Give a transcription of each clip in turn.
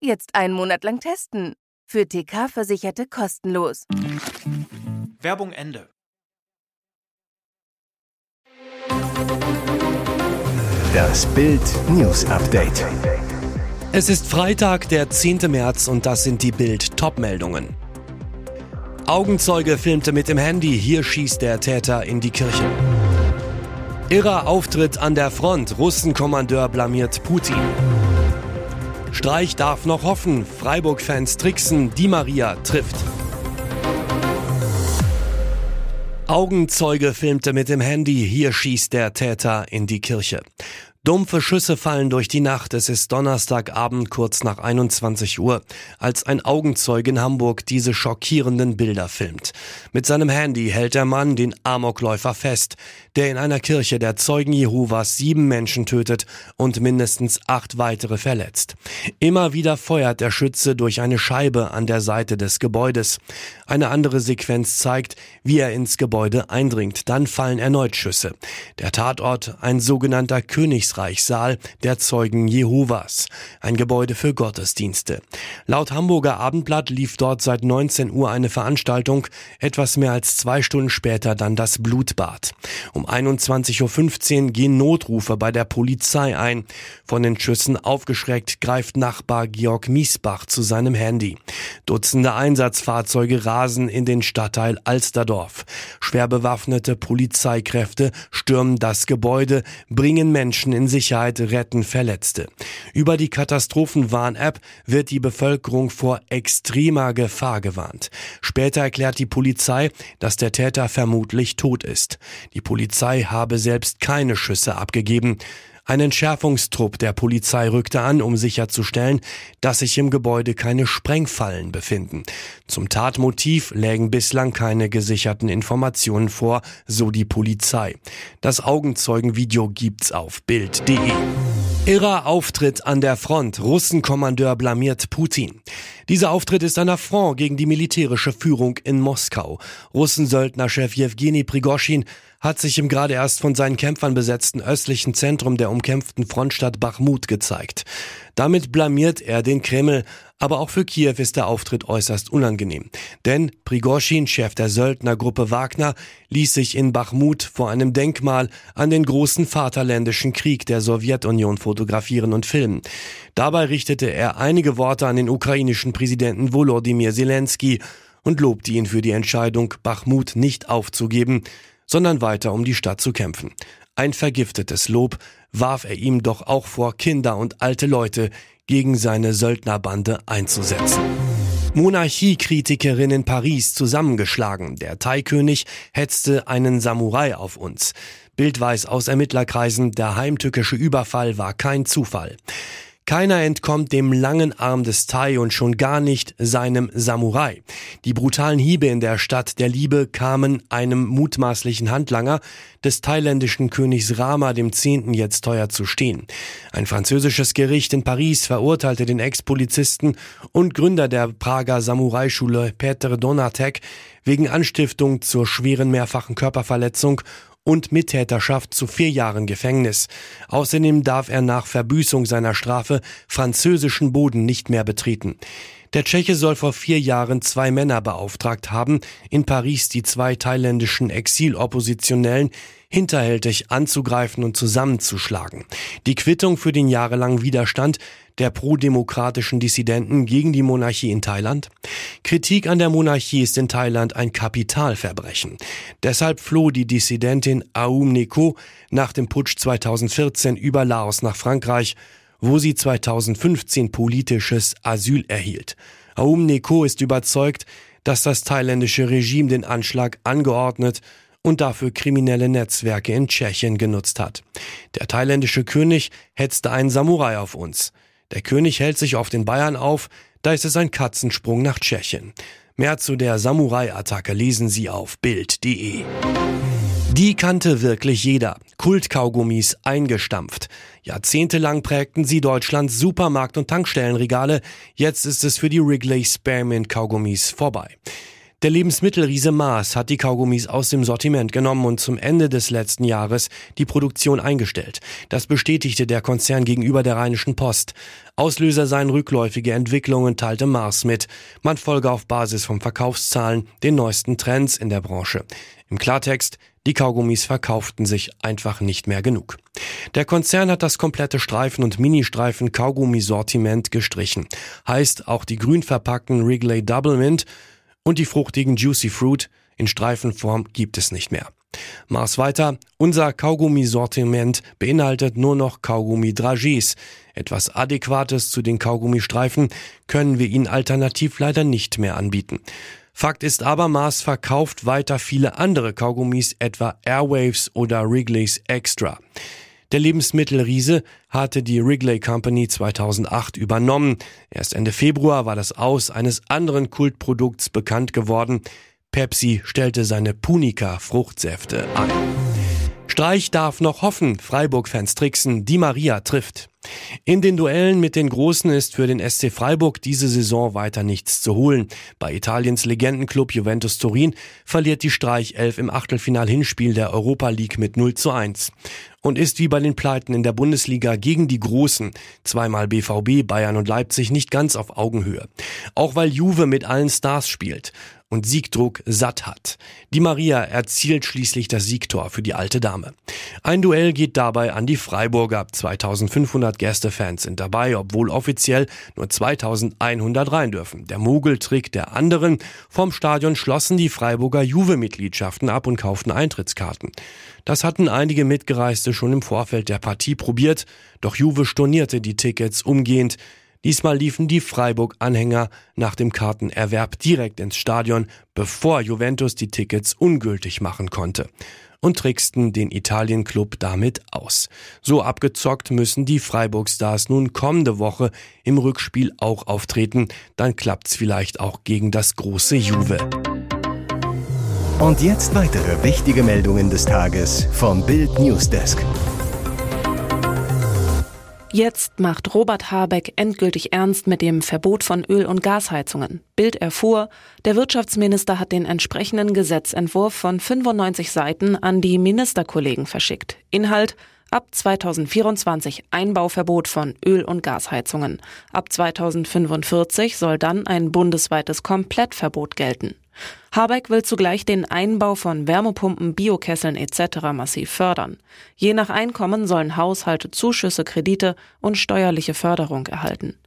Jetzt einen Monat lang testen. Für TK-Versicherte kostenlos. Werbung Ende. Das Bild News Update. Es ist Freitag, der 10. März und das sind die Bild Topmeldungen. Augenzeuge filmte mit dem Handy, hier schießt der Täter in die Kirche. Irrer Auftritt an der Front, Russenkommandeur blamiert Putin. Streich darf noch hoffen, Freiburg-Fans tricksen, Di Maria trifft. Augenzeuge filmte mit dem Handy, hier schießt der Täter in die Kirche. Dumpfe Schüsse fallen durch die Nacht. Es ist Donnerstagabend kurz nach 21 Uhr, als ein Augenzeuge in Hamburg diese schockierenden Bilder filmt. Mit seinem Handy hält der Mann den Amokläufer fest, der in einer Kirche der Zeugen Jehovas sieben Menschen tötet und mindestens acht weitere verletzt. Immer wieder feuert der Schütze durch eine Scheibe an der Seite des Gebäudes. Eine andere Sequenz zeigt, wie er ins Gebäude eindringt. Dann fallen erneut Schüsse. Der Tatort, ein sogenannter Königs Geburtsreichsaal der Zeugen Jehovas, ein Gebäude für Gottesdienste. Laut Hamburger Abendblatt lief dort seit 19 Uhr eine Veranstaltung, etwas mehr als zwei Stunden später dann das Blutbad. Um 21.15 Uhr gehen Notrufe bei der Polizei ein. Von den Schüssen aufgeschreckt greift Nachbar Georg Miesbach zu seinem Handy. Dutzende Einsatzfahrzeuge rasen in den Stadtteil Alsterdorf. Schwer bewaffnete Polizeikräfte stürmen das Gebäude, bringen Menschen in Sicherheit, retten Verletzte. Über die Katastrophenwarn-App wird die Bevölkerung vor extremer Gefahr gewarnt. Später erklärt die Polizei, dass der Täter vermutlich tot ist. Die Polizei habe selbst keine Schüsse abgegeben. Ein Entschärfungstrupp der Polizei rückte an, um sicherzustellen, dass sich im Gebäude keine Sprengfallen befinden. Zum Tatmotiv lägen bislang keine gesicherten Informationen vor, so die Polizei. Das Augenzeugenvideo gibt's auf Bild.de. Irrer Auftritt an der Front. Russenkommandeur blamiert Putin. Dieser Auftritt ist ein Affront gegen die militärische Führung in Moskau. Russensöldnerchef Jewgeni Prigoschin hat sich im gerade erst von seinen Kämpfern besetzten östlichen Zentrum der umkämpften Frontstadt Bachmut gezeigt. Damit blamiert er den Kreml, aber auch für Kiew ist der Auftritt äußerst unangenehm. Denn Prigoschin, Chef der Söldnergruppe Wagner, ließ sich in Bachmut vor einem Denkmal an den großen Vaterländischen Krieg der Sowjetunion fotografieren und filmen. Dabei richtete er einige Worte an den ukrainischen Präsidenten Volodymyr Zelensky und lobte ihn für die Entscheidung, Bachmut nicht aufzugeben, sondern weiter um die Stadt zu kämpfen. Ein vergiftetes Lob warf er ihm doch auch vor, Kinder und alte Leute gegen seine Söldnerbande einzusetzen. Monarchiekritikerin in Paris zusammengeschlagen. Der Thai-König hetzte einen Samurai auf uns. Bild weiß aus Ermittlerkreisen, der heimtückische Überfall war kein Zufall. Keiner entkommt dem langen Arm des Tai und schon gar nicht seinem Samurai. Die brutalen Hiebe in der Stadt der Liebe kamen einem mutmaßlichen Handlanger des thailändischen Königs Rama dem Zehnten jetzt teuer zu stehen. Ein französisches Gericht in Paris verurteilte den Ex-Polizisten und Gründer der Prager Samurai-Schule Peter Donatek wegen Anstiftung zur schweren mehrfachen Körperverletzung und Mittäterschaft zu vier Jahren Gefängnis. Außerdem darf er nach Verbüßung seiner Strafe französischen Boden nicht mehr betreten. Der Tscheche soll vor vier Jahren zwei Männer beauftragt haben, in Paris die zwei thailändischen Exiloppositionellen hinterhältig anzugreifen und zusammenzuschlagen. Die Quittung für den jahrelangen Widerstand der prodemokratischen Dissidenten gegen die Monarchie in Thailand? Kritik an der Monarchie ist in Thailand ein Kapitalverbrechen. Deshalb floh die Dissidentin Aum Neko nach dem Putsch 2014 über Laos nach Frankreich, wo sie 2015 politisches Asyl erhielt. Aum Neko ist überzeugt, dass das thailändische Regime den Anschlag angeordnet und dafür kriminelle Netzwerke in Tschechien genutzt hat. Der thailändische König hetzte einen Samurai auf uns. Der König hält sich auf den Bayern auf, da ist es ein Katzensprung nach Tschechien. Mehr zu der Samurai-Attacke lesen Sie auf Bild.de. Die kannte wirklich jeder. Kultkaugummis eingestampft. Jahrzehntelang prägten sie Deutschlands Supermarkt- und Tankstellenregale. Jetzt ist es für die Wrigley Spearmint Kaugummis vorbei. Der Lebensmittelriese Mars hat die Kaugummis aus dem Sortiment genommen und zum Ende des letzten Jahres die Produktion eingestellt. Das bestätigte der Konzern gegenüber der Rheinischen Post. Auslöser seien rückläufige Entwicklungen, teilte Mars mit. Man folge auf Basis von Verkaufszahlen den neuesten Trends in der Branche. Im Klartext, die Kaugummis verkauften sich einfach nicht mehr genug. Der Konzern hat das komplette Streifen- und Ministreifen Kaugummisortiment gestrichen. Heißt, auch die grün verpackten Wrigley Double Mint und die fruchtigen Juicy Fruit in Streifenform gibt es nicht mehr. Mars weiter, unser Kaugummisortiment beinhaltet nur noch Kaugummi-Dragees. Etwas Adäquates zu den Kaugummistreifen können wir Ihnen alternativ leider nicht mehr anbieten. Fakt ist aber, Mars verkauft weiter viele andere Kaugummis, etwa Airwaves oder Wrigley's Extra. Der Lebensmittelriese hatte die Wrigley Company 2008 übernommen. Erst Ende Februar war das Aus eines anderen Kultprodukts bekannt geworden. Pepsi stellte seine Punica Fruchtsäfte ein. Streich darf noch hoffen, Freiburg-Fans tricksen, Di Maria trifft. In den Duellen mit den Großen ist für den SC Freiburg diese Saison weiter nichts zu holen. Bei Italiens Legendenclub Juventus Turin verliert die Streichelf im Achtelfinal-Hinspiel der Europa League mit 0 zu 1 und ist wie bei den Pleiten in der Bundesliga gegen die Großen, zweimal BVB, Bayern und Leipzig, nicht ganz auf Augenhöhe. Auch weil Juve mit allen Stars spielt und Siegdruck satt hat. Die Maria erzielt schließlich das Siegtor für die alte Dame. Ein Duell geht dabei an die Freiburger. 2500 Gästefans sind dabei, obwohl offiziell nur 2100 rein dürfen. Der Mogeltrick der anderen. Vom Stadion schlossen die Freiburger Juve-Mitgliedschaften ab und kauften Eintrittskarten. Das hatten einige Mitgereiste schon im Vorfeld der Partie probiert, doch Juve stornierte die Tickets umgehend. Diesmal liefen die Freiburg-Anhänger nach dem Kartenerwerb direkt ins Stadion, bevor Juventus die Tickets ungültig machen konnte und tricksten den Italien-Club damit aus. So abgezockt müssen die Freiburg-Stars nun kommende Woche im Rückspiel auch auftreten. Dann klappt's vielleicht auch gegen das große Juve. Und jetzt weitere wichtige Meldungen des Tages vom Bild Newsdesk. Jetzt macht Robert Habeck endgültig ernst mit dem Verbot von Öl- und Gasheizungen. Bild erfuhr, der Wirtschaftsminister hat den entsprechenden Gesetzentwurf von 95 Seiten an die Ministerkollegen verschickt. Inhalt Ab 2024 Einbauverbot von Öl- und Gasheizungen. Ab 2045 soll dann ein bundesweites Komplettverbot gelten. Habeck will zugleich den Einbau von Wärmepumpen, Biokesseln etc. massiv fördern. Je nach Einkommen sollen Haushalte Zuschüsse, Kredite und steuerliche Förderung erhalten.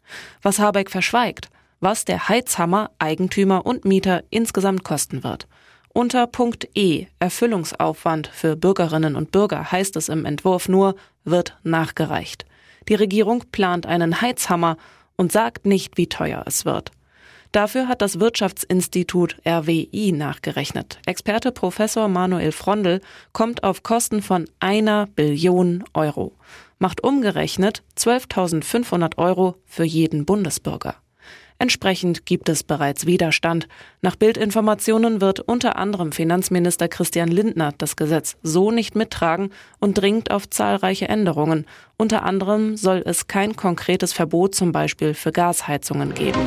Was Habeck verschweigt, was der Heizhammer Eigentümer und Mieter insgesamt kosten wird. Unter Punkt E Erfüllungsaufwand für Bürgerinnen und Bürger heißt es im Entwurf nur, wird nachgereicht. Die Regierung plant einen Heizhammer und sagt nicht, wie teuer es wird. Dafür hat das Wirtschaftsinstitut RWI nachgerechnet. Experte Professor Manuel Frondel kommt auf Kosten von einer Billion Euro. Macht umgerechnet 12.500 Euro für jeden Bundesbürger. Entsprechend gibt es bereits Widerstand. Nach Bildinformationen wird unter anderem Finanzminister Christian Lindner das Gesetz so nicht mittragen und dringt auf zahlreiche Änderungen. Unter anderem soll es kein konkretes Verbot zum Beispiel für Gasheizungen geben.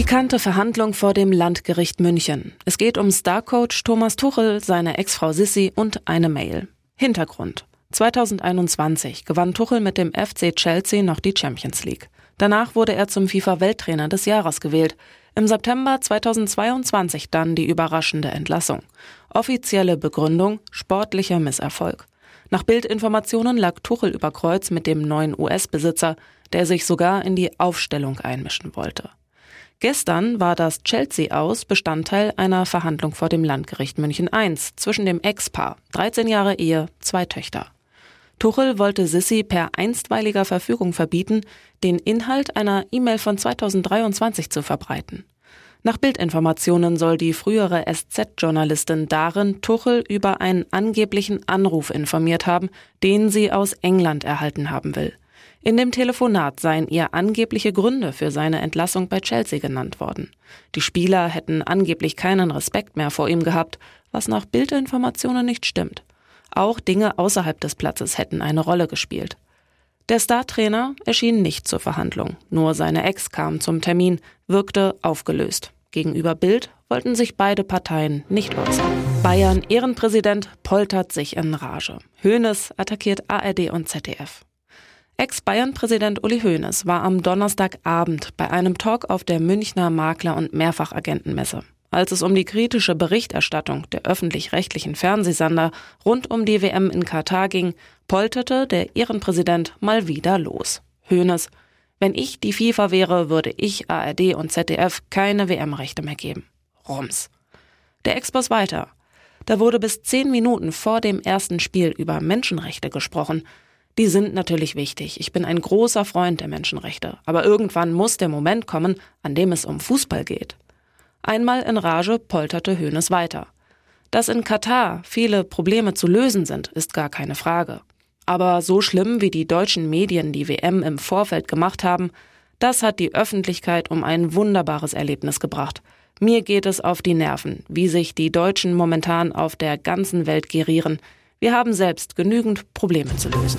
Pikante Verhandlung vor dem Landgericht München. Es geht um Starcoach Thomas Tuchel, seine Ex-Frau Sissi und eine Mail. Hintergrund. 2021 gewann Tuchel mit dem FC Chelsea noch die Champions League. Danach wurde er zum FIFA-Welttrainer des Jahres gewählt. Im September 2022 dann die überraschende Entlassung. Offizielle Begründung sportlicher Misserfolg. Nach Bildinformationen lag Tuchel über Kreuz mit dem neuen US-Besitzer, der sich sogar in die Aufstellung einmischen wollte. Gestern war das Chelsea aus Bestandteil einer Verhandlung vor dem Landgericht München I zwischen dem Ex-Paar, 13 Jahre Ehe, zwei Töchter. Tuchel wollte Sissi per einstweiliger Verfügung verbieten, den Inhalt einer E-Mail von 2023 zu verbreiten. Nach Bildinformationen soll die frühere SZ-Journalistin darin Tuchel über einen angeblichen Anruf informiert haben, den sie aus England erhalten haben will. In dem Telefonat seien ihr angebliche Gründe für seine Entlassung bei Chelsea genannt worden. Die Spieler hätten angeblich keinen Respekt mehr vor ihm gehabt, was nach Bildinformationen nicht stimmt. Auch Dinge außerhalb des Platzes hätten eine Rolle gespielt. Der Startrainer erschien nicht zur Verhandlung, nur seine Ex kam zum Termin, wirkte aufgelöst. Gegenüber Bild wollten sich beide Parteien nicht äußern. Bayern Ehrenpräsident poltert sich in Rage. Hoeneß attackiert ARD und ZDF. Ex-Bayern-Präsident Uli Hoeneß war am Donnerstagabend bei einem Talk auf der Münchner Makler- und Mehrfachagentenmesse. Als es um die kritische Berichterstattung der öffentlich-rechtlichen Fernsehsender rund um die WM in Katar ging, polterte der Ehrenpräsident mal wieder los. Hoeneß, wenn ich die FIFA wäre, würde ich ARD und ZDF keine WM-Rechte mehr geben. Rums. Der Ex-Boss weiter. Da wurde bis zehn Minuten vor dem ersten Spiel über Menschenrechte gesprochen. Die sind natürlich wichtig. Ich bin ein großer Freund der Menschenrechte. Aber irgendwann muss der Moment kommen, an dem es um Fußball geht. Einmal in Rage polterte Hoeneß weiter. Dass in Katar viele Probleme zu lösen sind, ist gar keine Frage. Aber so schlimm, wie die deutschen Medien die WM im Vorfeld gemacht haben, das hat die Öffentlichkeit um ein wunderbares Erlebnis gebracht. Mir geht es auf die Nerven, wie sich die Deutschen momentan auf der ganzen Welt gerieren. Wir haben selbst genügend Probleme zu lösen.